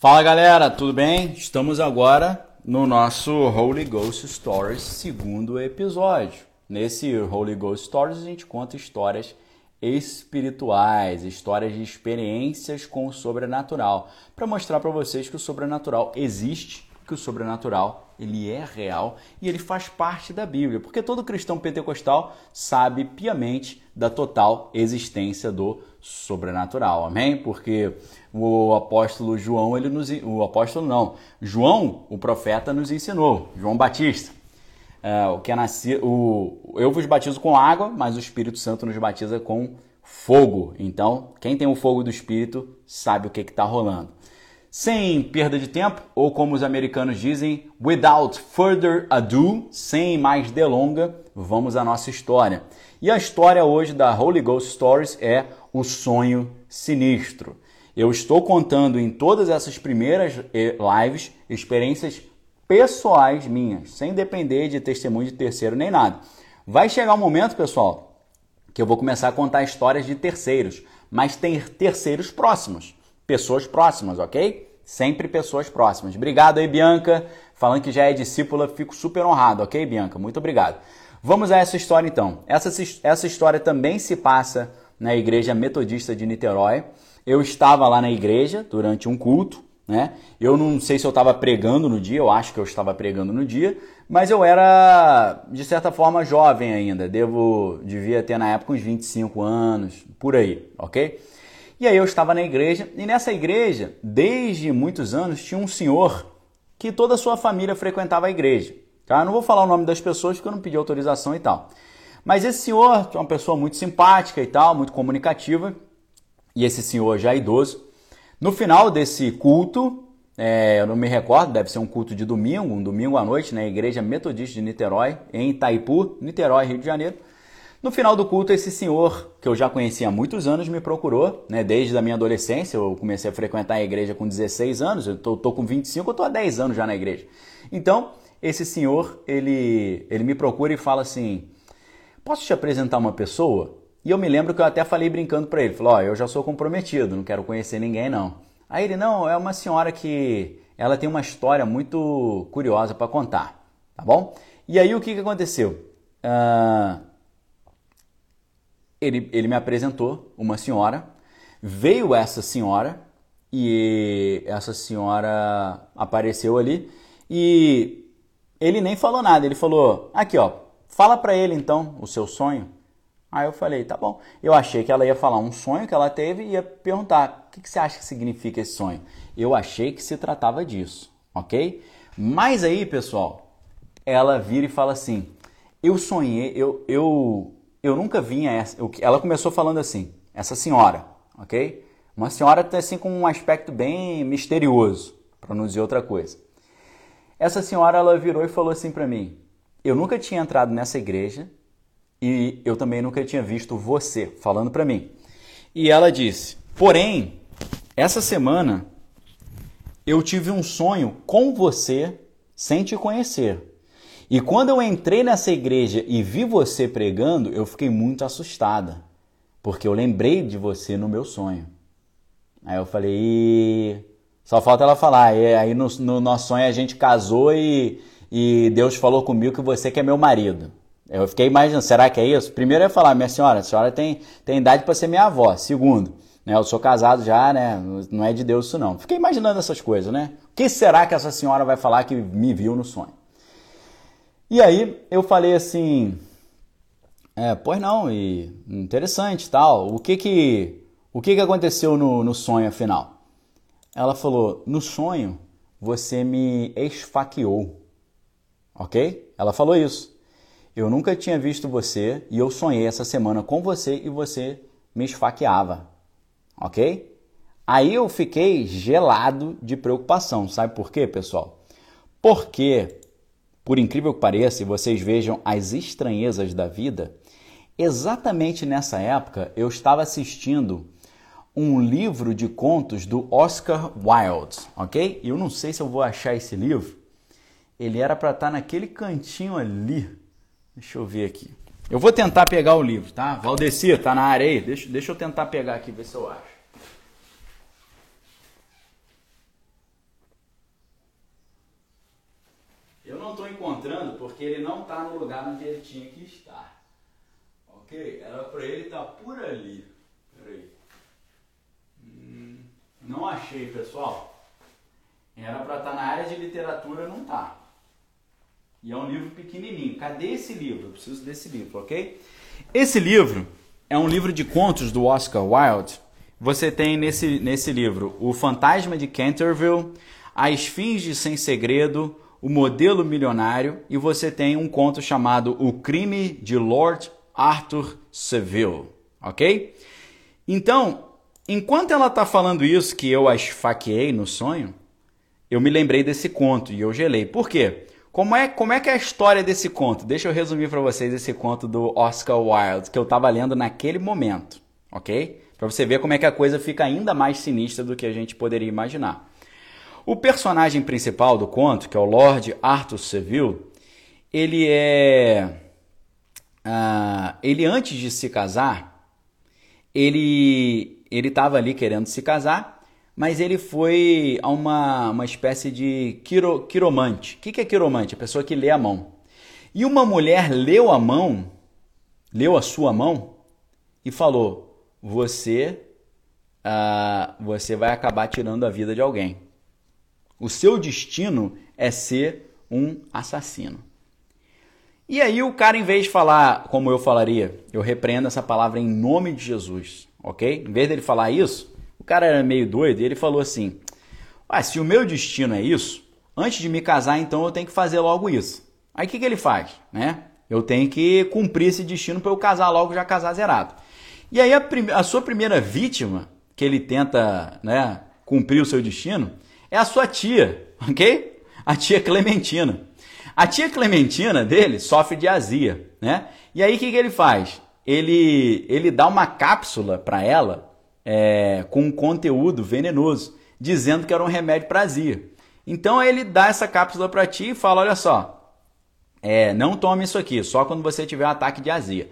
Fala galera, tudo bem? Estamos agora no nosso Holy Ghost Stories segundo episódio. Nesse Holy Ghost Stories a gente conta histórias espirituais, histórias de experiências com o sobrenatural, para mostrar para vocês que o sobrenatural existe que o sobrenatural ele é real e ele faz parte da Bíblia, porque todo cristão pentecostal sabe piamente da total existência do sobrenatural, amém? Porque o apóstolo João, ele nos, o apóstolo não, João, o profeta, nos ensinou, João Batista, é, o que é nascido, o, eu vos batizo com água, mas o Espírito Santo nos batiza com fogo. Então, quem tem o fogo do Espírito sabe o que está rolando. Sem perda de tempo, ou como os americanos dizem, without further ado, sem mais delonga, vamos à nossa história. E a história hoje da Holy Ghost Stories é o sonho sinistro. Eu estou contando em todas essas primeiras eh, lives experiências pessoais minhas, sem depender de testemunho de terceiro nem nada. Vai chegar um momento, pessoal, que eu vou começar a contar histórias de terceiros, mas tem terceiros próximos pessoas próximas, ok? Sempre pessoas próximas. Obrigado aí, Bianca. Falando que já é discípula, fico super honrado, ok, Bianca? Muito obrigado. Vamos a essa história então. Essa, essa história também se passa na Igreja Metodista de Niterói. Eu estava lá na igreja durante um culto, né? Eu não sei se eu estava pregando no dia, eu acho que eu estava pregando no dia, mas eu era, de certa forma, jovem ainda. Devo, devia ter na época uns 25 anos, por aí, ok? E aí eu estava na igreja, e nessa igreja, desde muitos anos, tinha um senhor que toda a sua família frequentava a igreja. Tá? não vou falar o nome das pessoas porque eu não pedi autorização e tal. Mas esse senhor, que é uma pessoa muito simpática e tal, muito comunicativa, e esse senhor já é idoso, no final desse culto, é, eu não me recordo, deve ser um culto de domingo, um domingo à noite, na Igreja Metodista de Niterói, em Itaipu, Niterói, Rio de Janeiro. No final do culto, esse senhor, que eu já conhecia há muitos anos, me procurou, né? Desde a minha adolescência, eu comecei a frequentar a igreja com 16 anos, eu tô, tô com 25, eu tô há 10 anos já na igreja. Então, esse senhor, ele, ele me procura e fala assim: Posso te apresentar uma pessoa? E eu me lembro que eu até falei brincando para ele: Falou, ó, oh, eu já sou comprometido, não quero conhecer ninguém não. Aí ele: Não, é uma senhora que ela tem uma história muito curiosa para contar, tá bom? E aí o que, que aconteceu? Uh, ele, ele me apresentou uma senhora, veio essa senhora e essa senhora apareceu ali e ele nem falou nada, ele falou: "Aqui, ó, fala para ele então o seu sonho". Aí eu falei: "Tá bom". Eu achei que ela ia falar um sonho que ela teve e ia perguntar: "O que, que você acha que significa esse sonho?". Eu achei que se tratava disso, OK? Mas aí, pessoal, ela vira e fala assim: "Eu sonhei, eu eu eu nunca vinha essa. Ela começou falando assim, essa senhora, ok? Uma senhora assim com um aspecto bem misterioso, para não dizer outra coisa. Essa senhora ela virou e falou assim para mim: eu nunca tinha entrado nessa igreja e eu também nunca tinha visto você falando para mim. E ela disse: porém, essa semana eu tive um sonho com você sem te conhecer. E quando eu entrei nessa igreja e vi você pregando, eu fiquei muito assustada, porque eu lembrei de você no meu sonho. Aí eu falei, só falta ela falar, e aí no, no, nosso sonho a gente casou e, e Deus falou comigo que você que é meu marido. Eu fiquei imaginando, será que é isso? Primeiro eu ia falar, minha senhora, a senhora tem, tem idade para ser minha avó. Segundo, né, eu sou casado já, né? Não é de Deus isso não. Fiquei imaginando essas coisas, né? O que será que essa senhora vai falar que me viu no sonho? E aí eu falei assim, é, pois não, e interessante tal. O que que, o que, que aconteceu no, no sonho afinal? Ela falou, no sonho você me esfaqueou, ok? Ela falou isso. Eu nunca tinha visto você e eu sonhei essa semana com você e você me esfaqueava, ok? Aí eu fiquei gelado de preocupação, sabe por quê, pessoal? Porque por incrível que pareça, vocês vejam as estranhezas da vida, exatamente nessa época eu estava assistindo um livro de contos do Oscar Wilde, ok? Eu não sei se eu vou achar esse livro. Ele era para estar tá naquele cantinho ali. Deixa eu ver aqui. Eu vou tentar pegar o livro, tá? Valdecir, tá na área aí. Deixa, deixa eu tentar pegar aqui, ver se eu acho. Eu não estou encontrando porque ele não está no lugar onde ele tinha que estar. Ok? Era para ele estar tá por ali. Peraí. Hum, não achei, pessoal. Era para estar tá na área de literatura, não está. E é um livro pequenininho. Cadê esse livro? Eu preciso desse livro, ok? Esse livro é um livro de contos do Oscar Wilde. Você tem nesse, nesse livro O Fantasma de Canterville, As Fins Sem Segredo, O Modelo Milionário e você tem um conto chamado O Crime de Lord Arthur Seville, ok? Então, enquanto ela está falando isso, que eu a esfaqueei no sonho, eu me lembrei desse conto e eu gelei. Por quê? Como é, como é que é a história desse conto? Deixa eu resumir para vocês esse conto do Oscar Wilde que eu estava lendo naquele momento, ok? Para você ver como é que a coisa fica ainda mais sinistra do que a gente poderia imaginar. O personagem principal do conto, que é o Lord Arthur Seville, ele é. Uh, ele antes de se casar, ele ele estava ali querendo se casar mas ele foi a uma, uma espécie de quiro, quiromante. O que, que é quiromante? A pessoa que lê a mão. E uma mulher leu a mão, leu a sua mão e falou: Você, uh, você vai acabar tirando a vida de alguém. O seu destino é ser um assassino. E aí o cara, em vez de falar como eu falaria, eu repreendo essa palavra em nome de Jesus, ok? Em vez dele falar isso, cara era meio doido e ele falou assim: ah, se o meu destino é isso, antes de me casar, então eu tenho que fazer logo isso. Aí o que, que ele faz? Né? Eu tenho que cumprir esse destino para eu casar logo, já casar zerado. E aí a, a, sua primeira vítima, que ele tenta né, cumprir o seu destino, é a sua tia, ok? A tia Clementina. A tia Clementina dele sofre de azia, né? E aí o que, que ele faz? Ele, ele dá uma cápsula para ela é, com um conteúdo venenoso, dizendo que era um remédio para azia. Então ele dá essa cápsula para ti e fala: olha só, é, não tome isso aqui, só quando você tiver um ataque de azia.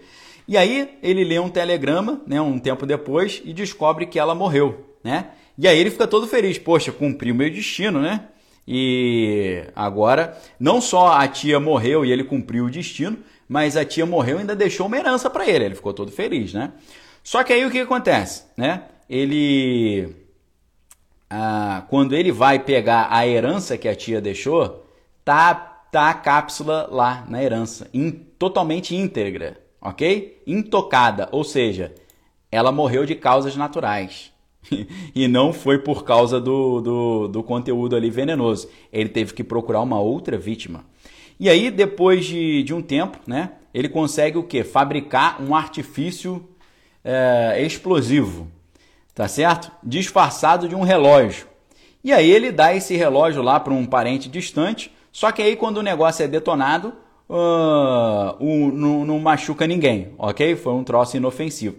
E aí ele lê um telegrama, né, um tempo depois, e descobre que ela morreu, né? E aí ele fica todo feliz, poxa, cumpri o meu destino, né? E agora, não só a tia morreu e ele cumpriu o destino, mas a tia morreu e ainda deixou uma herança para ele. Ele ficou todo feliz, né? Só que aí o que acontece, né? Ele, ah, quando ele vai pegar a herança que a tia deixou, tá tá a cápsula lá na herança, in, totalmente íntegra, ok? Intocada, ou seja, ela morreu de causas naturais. e não foi por causa do, do, do, conteúdo ali venenoso. Ele teve que procurar uma outra vítima. E aí, depois de, de um tempo, né, ele consegue o que? Fabricar um artifício é, explosivo, tá certo? Disfarçado de um relógio. E aí ele dá esse relógio lá para um parente distante, só que aí quando o negócio é detonado, uh, o, não, não machuca ninguém, ok? Foi um troço inofensivo.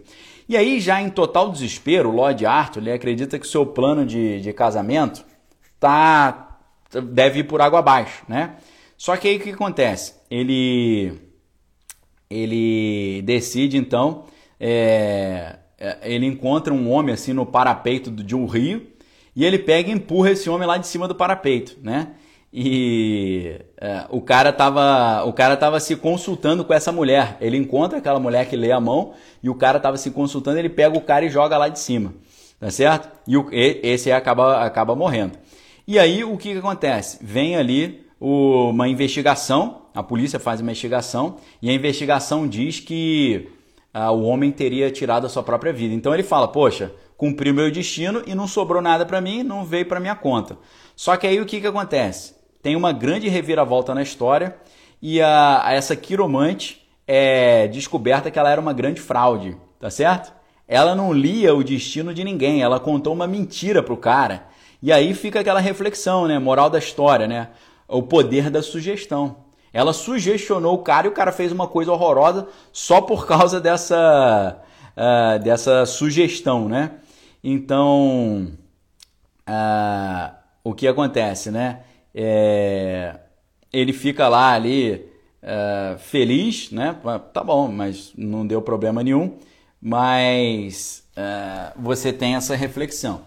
E aí, já em total desespero, o Lord Arthur ele acredita que seu plano de, de casamento tá, deve ir por água abaixo, né? Só que aí o que acontece? Ele, ele decide então é, é, ele encontra um homem assim no parapeito de um rio e ele pega e empurra esse homem lá de cima do parapeito, né? E é, o cara tava o cara tava se consultando com essa mulher. Ele encontra aquela mulher que lê a mão e o cara tava se consultando. Ele pega o cara e joga lá de cima, tá certo? E o, esse acaba acaba morrendo. E aí o que, que acontece? Vem ali o, uma investigação. A polícia faz uma investigação e a investigação diz que ah, o homem teria tirado a sua própria vida. Então ele fala: Poxa, cumpri o meu destino e não sobrou nada para mim, não veio para minha conta. Só que aí o que, que acontece? Tem uma grande reviravolta na história e a, a essa quiromante é descoberta que ela era uma grande fraude, tá certo? Ela não lia o destino de ninguém, ela contou uma mentira pro cara. E aí fica aquela reflexão, né? Moral da história, né? O poder da sugestão. Ela sugestionou o cara e o cara fez uma coisa horrorosa só por causa dessa, uh, dessa sugestão, né? Então, uh, o que acontece, né? É, ele fica lá ali uh, feliz, né? Tá bom, mas não deu problema nenhum. Mas você tem essa reflexão.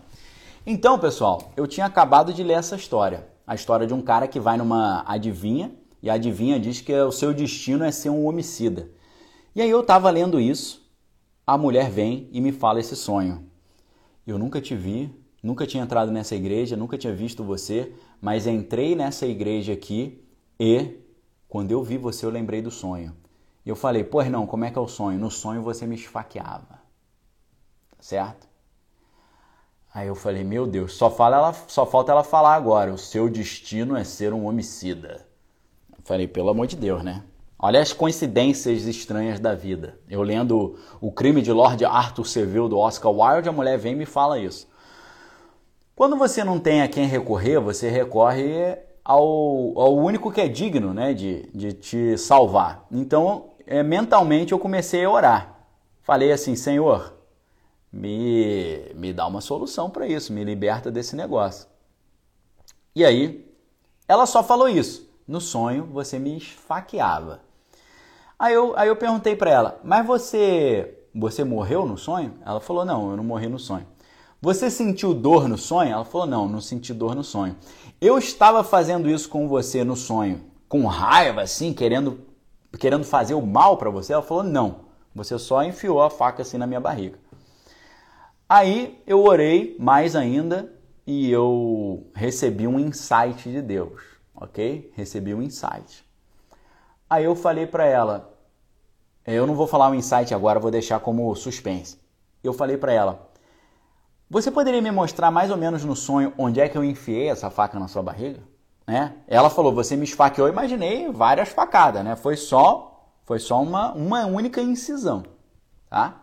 Então, pessoal, eu tinha acabado de ler essa história. A história de um cara que vai numa adivinha E adivinha, diz que o seu destino é ser um homicida. E aí eu estava lendo isso, a mulher vem e me fala esse sonho. Eu nunca te vi, nunca tinha entrado nessa igreja, nunca tinha visto você, mas entrei nessa igreja aqui e quando eu vi você eu lembrei do sonho. E eu falei, pois não, como é que é o sonho? No sonho você me esfaqueava. Certo? Aí eu falei, meu Deus, só, fala ela, só falta ela falar agora, o seu destino é ser um homicida. Falei, pelo amor de Deus, né? Olha as coincidências estranhas da vida. Eu lendo O Crime de Lord Arthur Seville do Oscar Wilde, a mulher vem e me fala isso. Quando você não tem a quem recorrer, você recorre ao, ao único que é digno né, de, de te salvar. Então, é, mentalmente, eu comecei a orar. Falei assim: Senhor, me, me dá uma solução para isso, me liberta desse negócio. E aí, ela só falou isso. No sonho, você me esfaqueava. Aí eu, aí eu perguntei para ela, mas você, você morreu no sonho? Ela falou, não, eu não morri no sonho. Você sentiu dor no sonho? Ela falou, não, não senti dor no sonho. Eu estava fazendo isso com você no sonho, com raiva, assim, querendo, querendo fazer o mal para você? Ela falou, não, você só enfiou a faca assim na minha barriga. Aí eu orei mais ainda e eu recebi um insight de Deus, ok? Recebi um insight. Aí eu falei para ela, eu não vou falar o insight agora, vou deixar como suspense. Eu falei para ela, você poderia me mostrar mais ou menos no sonho onde é que eu enfiei essa faca na sua barriga? Né? Ela falou, você me esfaqueou, imaginei várias facadas, né? Foi só, foi só uma, uma única incisão, tá?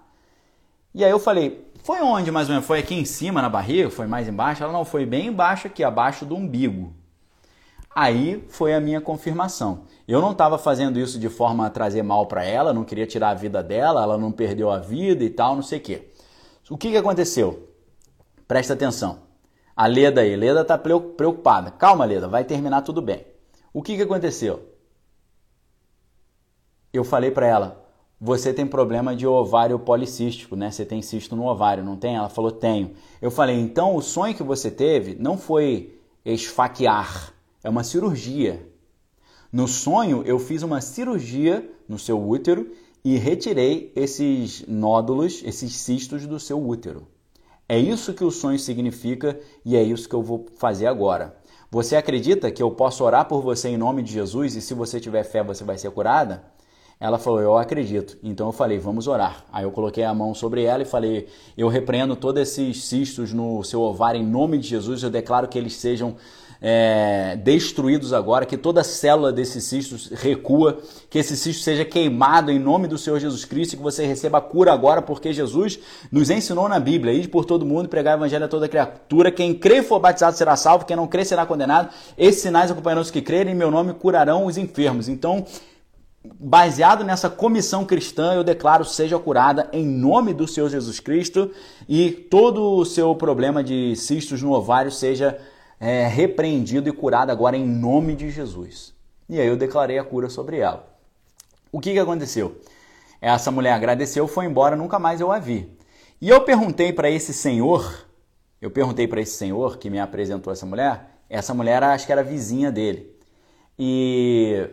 E aí eu falei, foi onde mais ou menos? Foi aqui em cima na barriga? Foi mais embaixo? Ela não, foi bem embaixo aqui, abaixo do umbigo. Aí foi a minha confirmação. Eu não estava fazendo isso de forma a trazer mal para ela, não queria tirar a vida dela, ela não perdeu a vida e tal, não sei o quê. O que, que aconteceu? Presta atenção. A Leda aí, Leda está preocupada. Calma, Leda, vai terminar tudo bem. O que, que aconteceu? Eu falei para ela, você tem problema de ovário policístico, né? Você tem cisto no ovário, não tem? Ela falou, tenho. Eu falei, então o sonho que você teve não foi esfaquear, é uma cirurgia. No sonho, eu fiz uma cirurgia no seu útero e retirei esses nódulos, esses cistos do seu útero. É isso que o sonho significa e é isso que eu vou fazer agora. Você acredita que eu posso orar por você em nome de Jesus e se você tiver fé você vai ser curada? Ela falou, eu acredito. Então eu falei, vamos orar. Aí eu coloquei a mão sobre ela e falei, eu repreendo todos esses cistos no seu ovário em nome de Jesus. Eu declaro que eles sejam é, destruídos agora, que toda célula desses cistos recua, que esse cisto seja queimado em nome do Senhor Jesus Cristo e que você receba a cura agora, porque Jesus nos ensinou na Bíblia, ir por todo mundo, pregar o evangelho a toda criatura, quem crê e for batizado será salvo, quem não crê será condenado, esses sinais acompanharão os que crerem, em meu nome curarão os enfermos. Então, baseado nessa comissão cristã, eu declaro seja curada em nome do Senhor Jesus Cristo e todo o seu problema de cistos no ovário seja é, repreendido e curado agora em nome de Jesus. E aí eu declarei a cura sobre ela. O que, que aconteceu? Essa mulher agradeceu, foi embora, nunca mais eu a vi. E eu perguntei para esse senhor, eu perguntei para esse senhor que me apresentou essa mulher, essa mulher acho que era vizinha dele. E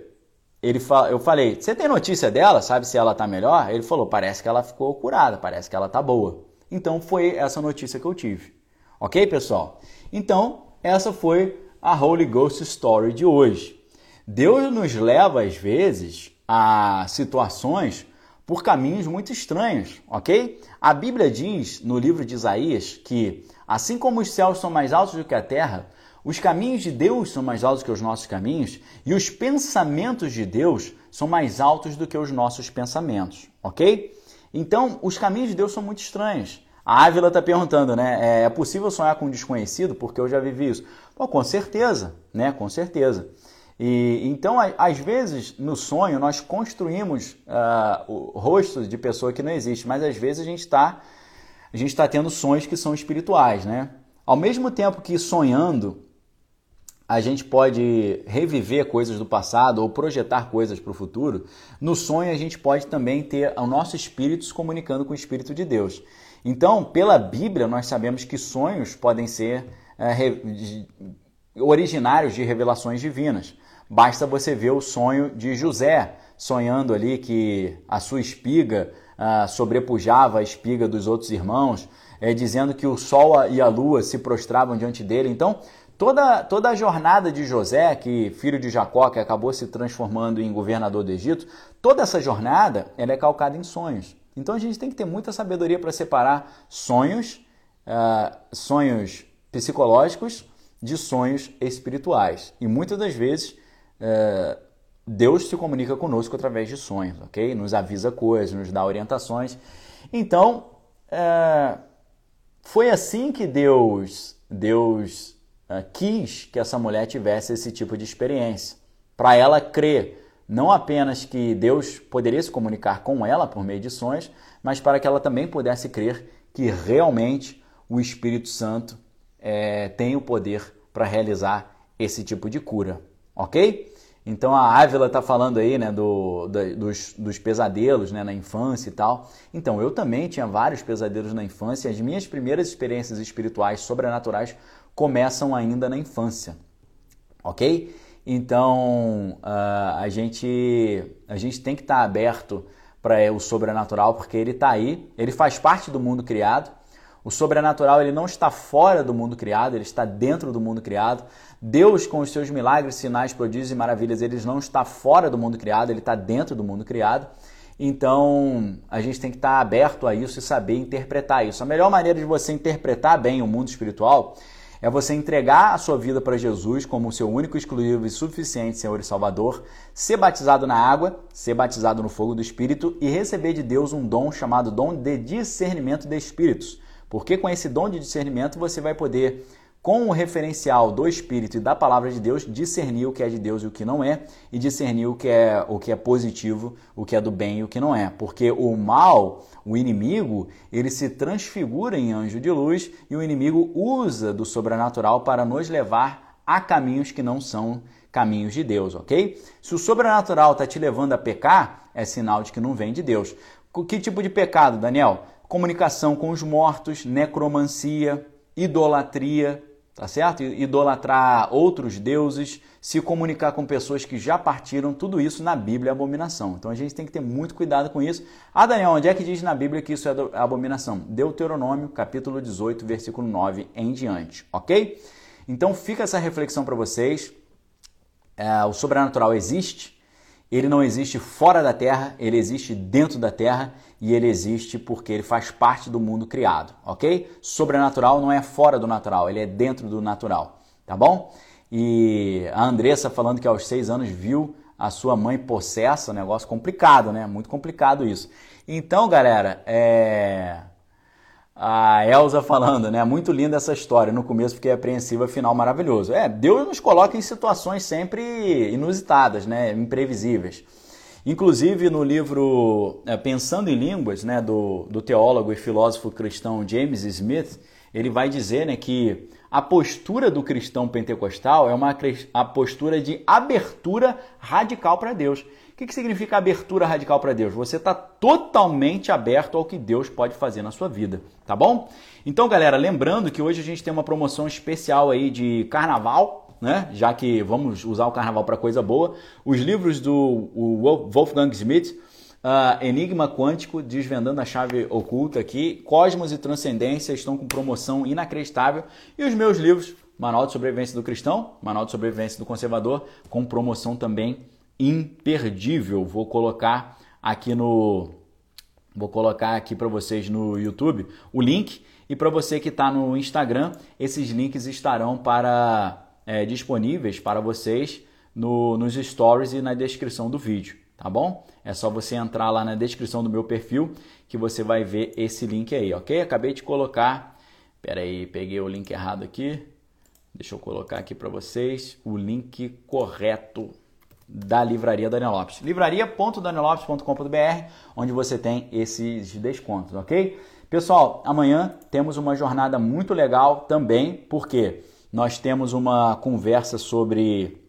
ele eu falei, você tem notícia dela? Sabe se ela está melhor? Ele falou, parece que ela ficou curada, parece que ela está boa. Então foi essa notícia que eu tive. Ok, pessoal? Então, essa foi a Holy Ghost Story de hoje. Deus nos leva, às vezes, a situações por caminhos muito estranhos, ok? A Bíblia diz no livro de Isaías que, assim como os céus são mais altos do que a terra, os caminhos de Deus são mais altos que os nossos caminhos e os pensamentos de Deus são mais altos do que os nossos pensamentos, ok? Então, os caminhos de Deus são muito estranhos. A Ávila está perguntando, né? É, é possível sonhar com um desconhecido? Porque eu já vivi isso. Pô, com certeza, né? Com certeza. E então, às vezes, no sonho, nós construímos uh, o rosto de pessoa que não existe, mas às vezes a gente está a gente está tendo sonhos que são espirituais, né? Ao mesmo tempo que sonhando, a gente pode reviver coisas do passado ou projetar coisas para o futuro, no sonho a gente pode também ter o nosso espírito se comunicando com o espírito de Deus. Então, pela Bíblia, nós sabemos que sonhos podem ser é, originários de revelações divinas. basta você ver o sonho de José, sonhando ali que a sua espiga ah, sobrepujava a espiga dos outros irmãos, é, dizendo que o sol e a lua se prostravam diante dele. Então, toda, toda a jornada de José, que filho de Jacó, que acabou se transformando em governador do Egito, toda essa jornada ela é calcada em sonhos. Então a gente tem que ter muita sabedoria para separar sonhos, uh, sonhos psicológicos de sonhos espirituais. E muitas das vezes uh, Deus se comunica conosco através de sonhos, ok? Nos avisa coisas, nos dá orientações. Então, uh, foi assim que Deus, Deus quis que essa mulher tivesse esse tipo de experiência, para ela crer não apenas que Deus poderia se comunicar com ela por meio de sonhos, mas para que ela também pudesse crer que realmente o Espírito Santo é, tem o poder para realizar esse tipo de cura, ok? Então a Ávila está falando aí né, do, do, dos, dos, pesadelos né, na infância e tal. Então eu também tinha vários pesadelos na infância. As minhas primeiras experiências espirituais sobrenaturais começam ainda na infância, ok? Então uh, a, gente, a gente tem que estar tá aberto para o sobrenatural porque ele está aí, ele faz parte do mundo criado. O sobrenatural ele não está fora do mundo criado, ele está dentro do mundo criado. Deus, com os seus milagres, sinais, prodígios e maravilhas, ele não está fora do mundo criado, ele está dentro do mundo criado. Então, a gente tem que estar aberto a isso e saber interpretar isso. A melhor maneira de você interpretar bem o mundo espiritual é você entregar a sua vida para Jesus como seu único, exclusivo e suficiente Senhor e Salvador, ser batizado na água, ser batizado no fogo do Espírito e receber de Deus um dom chamado dom de discernimento de espíritos. Porque com esse dom de discernimento você vai poder com o referencial do Espírito e da Palavra de Deus, discernir o que é de Deus e o que não é, e discernir o que é, o que é positivo, o que é do bem e o que não é. Porque o mal, o inimigo, ele se transfigura em anjo de luz e o inimigo usa do sobrenatural para nos levar a caminhos que não são caminhos de Deus, ok? Se o sobrenatural está te levando a pecar, é sinal de que não vem de Deus. Que tipo de pecado, Daniel? Comunicação com os mortos, necromancia, idolatria, tá certo? Idolatrar outros deuses, se comunicar com pessoas que já partiram, tudo isso na Bíblia é abominação. Então a gente tem que ter muito cuidado com isso. Ah, Daniel, onde é que diz na Bíblia que isso é abominação? Deuteronômio, capítulo 18, versículo 9 em diante, ok? Então fica essa reflexão para vocês. É, o sobrenatural existe, ele não existe fora da Terra, ele existe dentro da Terra e ele existe porque ele faz parte do mundo criado, ok? Sobrenatural não é fora do natural, ele é dentro do natural, tá bom? E a Andressa falando que aos seis anos viu a sua mãe possessa, negócio complicado, né? Muito complicado isso. Então, galera, é a Elsa falando, né? Muito linda essa história. No começo fiquei apreensiva, final maravilhoso. É, Deus nos coloca em situações sempre inusitadas, né? Imprevisíveis. Inclusive no livro é, Pensando em Línguas, né, do, do teólogo e filósofo cristão James Smith, ele vai dizer né, que a postura do cristão pentecostal é uma a postura de abertura radical para Deus. O que, que significa abertura radical para Deus? Você está totalmente aberto ao que Deus pode fazer na sua vida, tá bom? Então, galera, lembrando que hoje a gente tem uma promoção especial aí de carnaval, né? Já que vamos usar o carnaval para coisa boa. Os livros do Wolfgang Schmidt, uh, Enigma Quântico, Desvendando a Chave Oculta aqui, Cosmos e Transcendência estão com promoção inacreditável. E os meus livros, Manual de Sobrevivência do Cristão, Manual de Sobrevivência do Conservador, com promoção também imperdível. Vou colocar aqui no vou colocar aqui para vocês no YouTube o link e para você que está no Instagram esses links estarão para é, disponíveis para vocês no, nos stories e na descrição do vídeo, tá bom? É só você entrar lá na descrição do meu perfil que você vai ver esse link aí, ok? Acabei de colocar, pera aí, peguei o link errado aqui. Deixa eu colocar aqui para vocês o link correto da livraria Daniel Lopes. livraria.danielopes.com.br, onde você tem esses descontos, ok? Pessoal, amanhã temos uma jornada muito legal também, porque nós temos uma conversa sobre.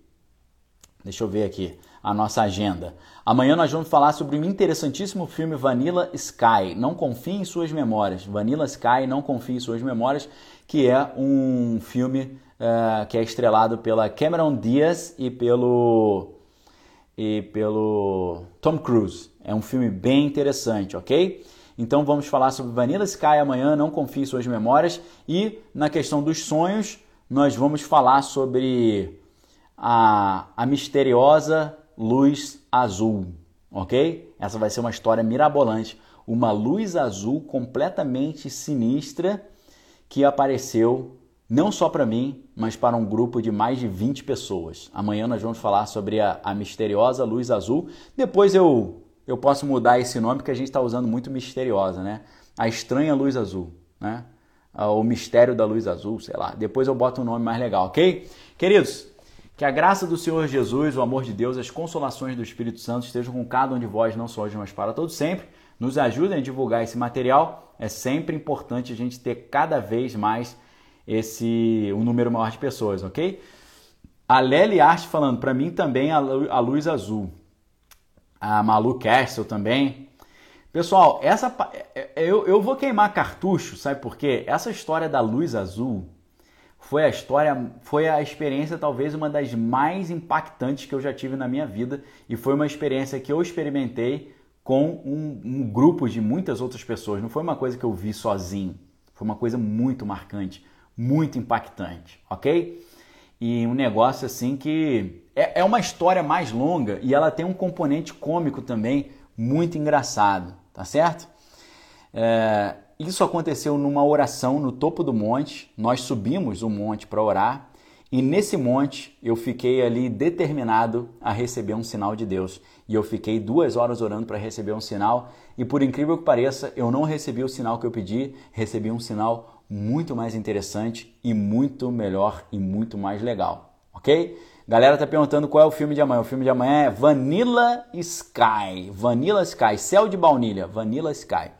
Deixa eu ver aqui. a nossa agenda. Amanhã nós vamos falar sobre o interessantíssimo filme Vanilla Sky. Não confie em suas memórias. Vanilla Sky, não confie em suas memórias, que é um filme uh, que é estrelado pela Cameron Diaz e pelo e pelo Tom Cruise. É um filme bem interessante, ok? Então vamos falar sobre Vanilla Sky amanhã, não confie suas memórias. E na questão dos sonhos, nós vamos falar sobre a, a misteriosa luz azul, ok? Essa vai ser uma história mirabolante. Uma luz azul completamente sinistra que apareceu não só para mim, mas para um grupo de mais de 20 pessoas. Amanhã nós vamos falar sobre a, a misteriosa luz azul. Depois eu, eu posso mudar esse nome porque a gente está usando muito misteriosa, né? A estranha luz azul, né? O mistério da luz azul, sei lá. Depois eu boto um nome mais legal, ok? Queridos, que a graça do Senhor Jesus, o amor de Deus, as consolações do Espírito Santo estejam com cada um de vós, não só hoje, mas para todos sempre. Nos ajudem a divulgar esse material. É sempre importante a gente ter cada vez mais esse um número maior de pessoas, ok? A Lely Arte falando, para mim também a, luz azul. A Malu Castle também. Pessoal, essa é, é, eu, eu vou queimar cartucho, sabe por quê? Essa história da luz azul foi a história, foi a experiência talvez uma das mais impactantes que eu já tive na minha vida e foi uma experiência que eu experimentei com um, um, grupo de muitas outras pessoas. Não foi uma coisa que eu vi sozinho, foi uma coisa muito marcante, muito impactante, ok? E um negócio assim que é, é uma história mais longa e ela tem um componente cômico também muito engraçado, tá certo? É, isso aconteceu numa oração no topo do monte. Nós subimos o monte para orar e nesse monte eu fiquei ali determinado a receber um sinal de Deus. E eu fiquei duas horas orando para receber um sinal. E por incrível que pareça, eu não recebi o sinal que eu pedi, recebi um sinal muito mais interessante e muito melhor e muito mais legal. Ok? Galera tá perguntando qual é o filme de amanhã. O filme de amanhã é Vanilla Sky. Vanilla Sky, céu de baunilha, Vanilla Sky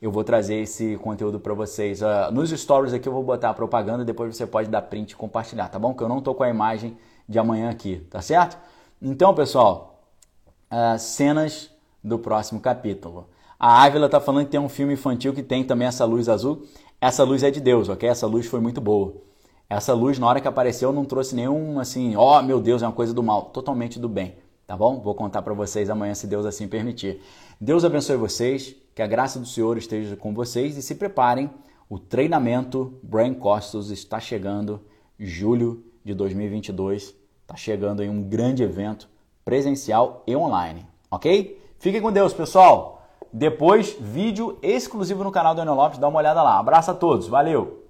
eu vou trazer esse conteúdo para vocês. Uh, nos stories aqui eu vou botar a propaganda, depois você pode dar print e compartilhar, tá bom? Que eu não tô com a imagem de amanhã aqui, tá certo? Então, pessoal, uh, cenas do próximo capítulo. A Ávila tá falando que tem um filme infantil que tem também essa luz azul. Essa luz é de Deus, ok? Essa luz foi muito boa. Essa luz, na hora que apareceu, não trouxe nenhum assim, ó oh, meu Deus, é uma coisa do mal. Totalmente do bem, tá bom? Vou contar para vocês amanhã, se Deus assim permitir. Deus abençoe vocês. Que a graça do Senhor esteja com vocês e se preparem. O treinamento Brain Costos está chegando, julho de 2022. Está chegando em um grande evento presencial e online, ok? Fiquem com Deus, pessoal. Depois, vídeo exclusivo no canal do Enio Lopes. Dá uma olhada lá. Abraço a todos. Valeu!